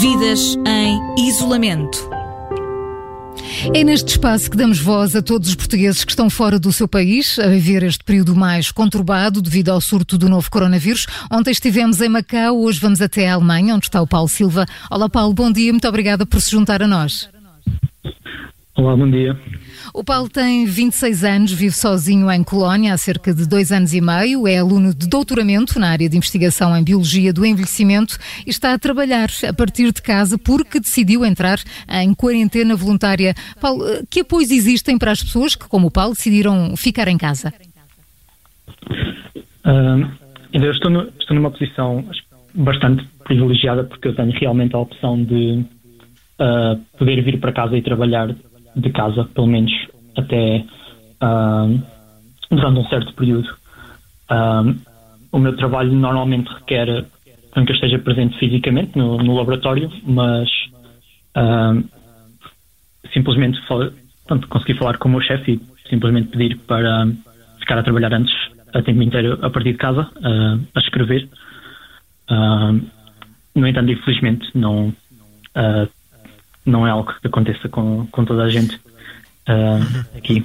Vidas em isolamento. É neste espaço que damos voz a todos os portugueses que estão fora do seu país a viver este período mais conturbado devido ao surto do novo coronavírus. Ontem estivemos em Macau, hoje vamos até a Alemanha, onde está o Paulo Silva. Olá, Paulo, bom dia, muito obrigada por se juntar a nós. Olá, bom dia. O Paulo tem 26 anos, vive sozinho em Colónia há cerca de dois anos e meio, é aluno de doutoramento na área de investigação em Biologia do Envelhecimento e está a trabalhar a partir de casa porque decidiu entrar em quarentena voluntária. Paulo, que apoios existem para as pessoas que, como o Paulo, decidiram ficar em casa? Uh, eu estou, no, estou numa posição bastante privilegiada porque eu tenho realmente a opção de uh, poder vir para casa e trabalhar de casa, pelo menos até uh, durante um certo período. Uh, o meu trabalho normalmente requer que eu esteja presente fisicamente no, no laboratório, mas uh, simplesmente pronto, consegui falar com o meu chefe e simplesmente pedir para ficar a trabalhar antes a tempo inteiro a partir de casa, a escrever. no entanto, infelizmente, não não é algo que aconteça com, com toda a gente uh, aqui.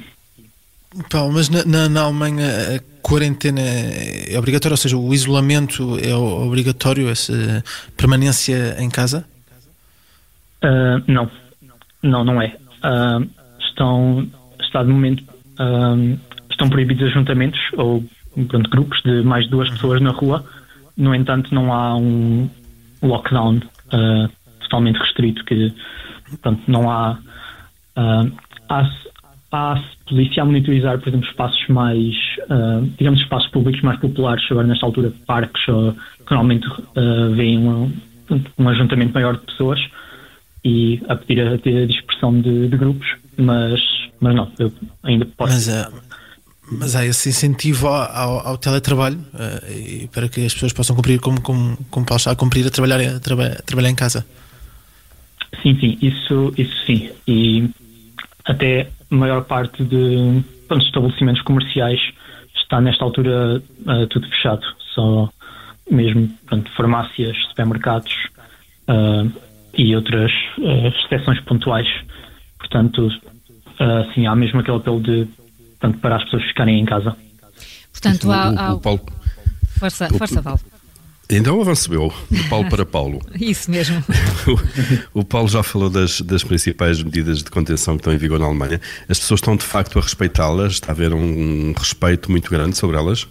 Paulo, mas na, na, na, Alemanha a quarentena é obrigatória, ou seja, o isolamento é obrigatório, essa permanência em casa? Uh, não, não, não é. Uh, estão, está de momento, estão proibidos ajuntamentos ou pronto, grupos de mais de duas pessoas na rua. No entanto, não há um lockdown totalmente restrito que Portanto, não há. Uh, há, a monitorizar, por exemplo, espaços mais, uh, digamos, espaços públicos mais populares, agora nesta altura, parques, uh, que normalmente uh, veem um, um ajuntamento maior de pessoas e a pedir a, a dispersão de, de, grupos, mas, mas não, eu ainda posso. Mas, uh, mas há esse incentivo ao, ao teletrabalho uh, para que as pessoas possam cumprir como, como, como a cumprir a trabalhar, a, traba, a trabalhar em casa. Sim, sim, isso, isso sim. E até a maior parte de pronto, estabelecimentos comerciais está nesta altura uh, tudo fechado. Só mesmo pronto, farmácias, supermercados uh, e outras uh, exceções pontuais. Portanto, uh, sim, há mesmo aquele apelo de portanto, para as pessoas ficarem em casa. Portanto, há, há... O, o Paulo... Força, força Val. Então avanço eu, de Paulo para Paulo. Isso mesmo. o, Paulo já falou das, das, principais medidas de contenção que estão em vigor na Alemanha. As pessoas estão de facto a respeitá-las? Está a haver um respeito muito grande sobre elas?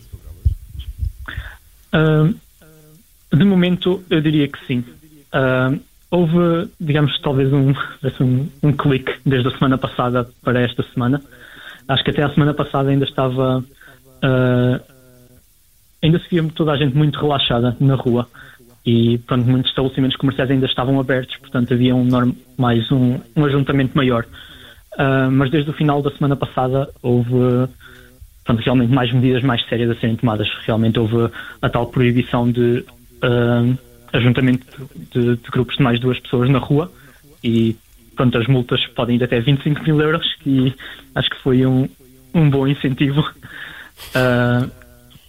Uh, de momento, eu diria que sim. Uh, houve, digamos, talvez um, um, um clique desde a semana passada para esta semana. Acho que até a semana passada ainda estava. Uh, ainda se via toda a gente muito relaxada na rua e pronto, muitos estabelecimentos comerciais ainda estavam abertos, portanto havia um mais um, um ajuntamento maior. Uh, mas desde o final da semana passada houve pronto, realmente mais medidas mais sérias a serem tomadas. Realmente houve a tal proibição de uh, ajuntamento de, de, grupos de mais duas pessoas na rua e pronto, as multas podem ir até 25 mil euros, que acho que foi um, um bom incentivo. Uh,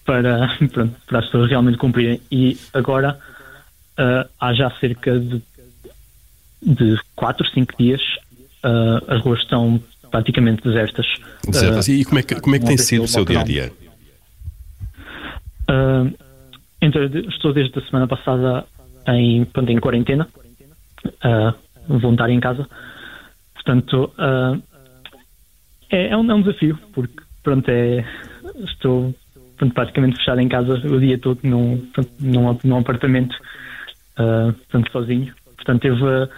para, pronto, para as pessoas realmente cumprirem. E agora uh, há já cerca de, de 4, 5 dias uh, as ruas estão praticamente desertas. Desertas. Uh, e como é que, como é que tem sido o seu dia a dia? então, estou desde a semana passada em, pronto, em quarentena, voluntário em casa. Portanto, é, é, um, é um desafio, porque pronto, é, estou pronto, praticamente fechado em casa o dia todo num, num, num apartamento uh, sozinho. Portanto, teve,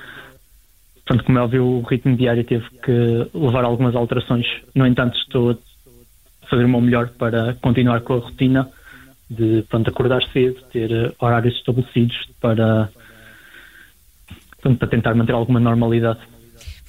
pronto, como é óbvio, o ritmo diário teve que levar algumas alterações. No entanto, estou a fazer o meu melhor para continuar com a rotina de pronto, acordar cedo, ter horários estabelecidos para, pronto, para tentar manter alguma normalidade.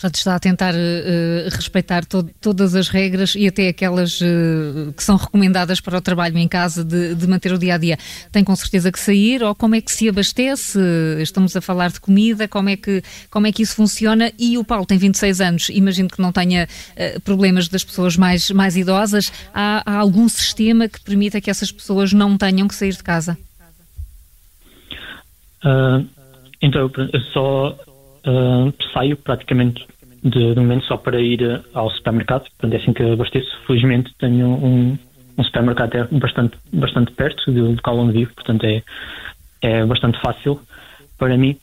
Portanto, está a tentar uh, respeitar to todas as regras e até aquelas uh, que são recomendadas para o trabalho em casa de, de, manter o dia a dia. Tem com certeza que sair ou como é que se abastece? Estamos a falar de comida, como é que, como é que isso funciona? E o Paulo tem 26 anos, imagino que não tenha uh, problemas das pessoas mais, mais idosas. Há, há algum sistema que permita que essas pessoas não tenham que sair de casa? Então, eu só saio praticamente de, de momento só para ir ao supermercado, portanto é assim que abasteço. Felizmente tenho um, um supermercado até bastante, bastante perto do local onde vivo, portanto é, é bastante fácil para mim.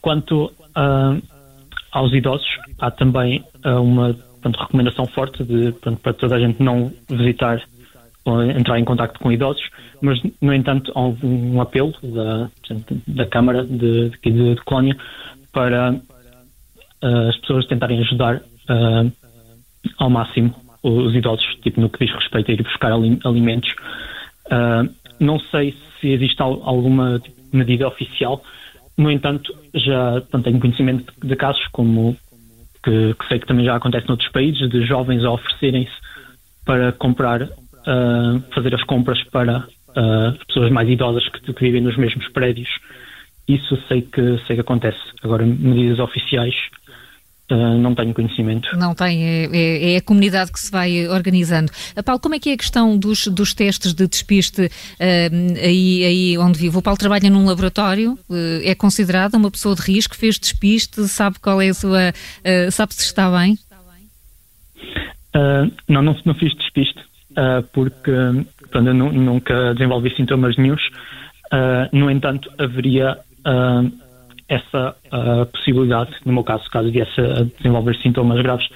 Quanto aos idosos, há também uh, uma portanto, recomendação forte de, portanto, para toda a gente não visitar ou entrar em contato com idosos, mas, no entanto, há um apelo da, da Câmara de, de, de Colónia para uh, as pessoas tentarem ajudar uh, ao máximo os idosos, tipo no que diz respeito a ir buscar alimentos. Uh, não sei se existe alguma medida oficial, no entanto, já portanto, tenho conhecimento de casos como que, que, sei que também já acontece noutros países, de jovens a oferecerem-se para comprar, uh, fazer as compras para uh, as pessoas mais idosas que, que, vivem nos mesmos prédios. Isso sei que, sei que acontece. Agora, medidas oficiais Uh, não tenho conhecimento. Não tem, é, é, é, a comunidade que se vai organizando. Uh, Paulo, como é que é a questão dos, dos testes de despiste uh, aí, aí onde vive? O Paulo trabalha num laboratório, é considerado uma pessoa de risco, fez despiste, sabe qual é a sua. sabe se está bem? não, não, não fiz despiste, porque pronto, eu nunca desenvolvi sintomas nenhums. no entanto, haveria essa uh, possibilidade, no meu caso, caso viesse a desenvolver sintomas graves,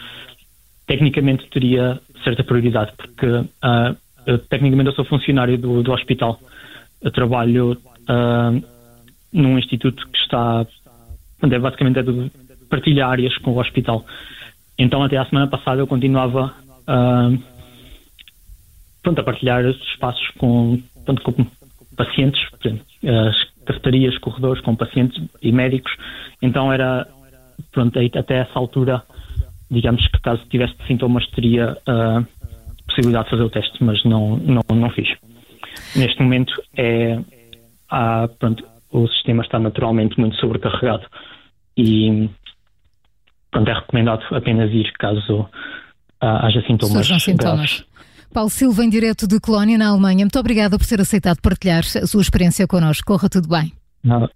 tecnicamente teria certa prioridade, porque uh, eu, tecnicamente eu sou funcionário do, do hospital. Eu trabalho uh, num instituto que está, é, basicamente é de partilhar áreas com o hospital. Então, até a semana passada, eu continuava uh, pronto, a partilhar espaços com, pronto, com pacientes, exemplo, cafetarias, corredores com pacientes e médicos. Então era, pronto, até essa altura, digamos que caso tivesse sintomas teria a uh, possibilidade de fazer o teste, mas não, não, não fiz. Neste momento é, há, pronto, o sistema está naturalmente muito sobrecarregado e pronto, é recomendado apenas ir caso uh, haja sintomas. Sintomas. Paulo Silva, em direto de Colónia, na Alemanha. Muito obrigada por ter aceitado partilhar a sua experiência connosco. Corra tudo bem. Não,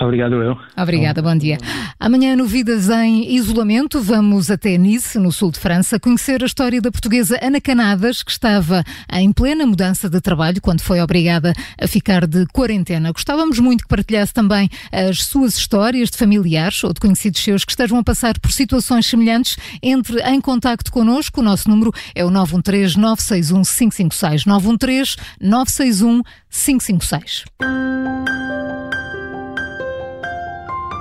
Obrigado, eu. Obrigada, bom dia. Amanhã, novidas em isolamento. Vamos até Nice, no sul de França, conhecer a história da portuguesa Ana Canadas, que estava em plena mudança de trabalho quando foi obrigada a ficar de quarentena. Gostávamos muito que partilhasse também as suas histórias de familiares ou de conhecidos seus que estejam a passar por situações semelhantes. Entre em contacto connosco. O nosso número é o 913 961 556. 913 961 556.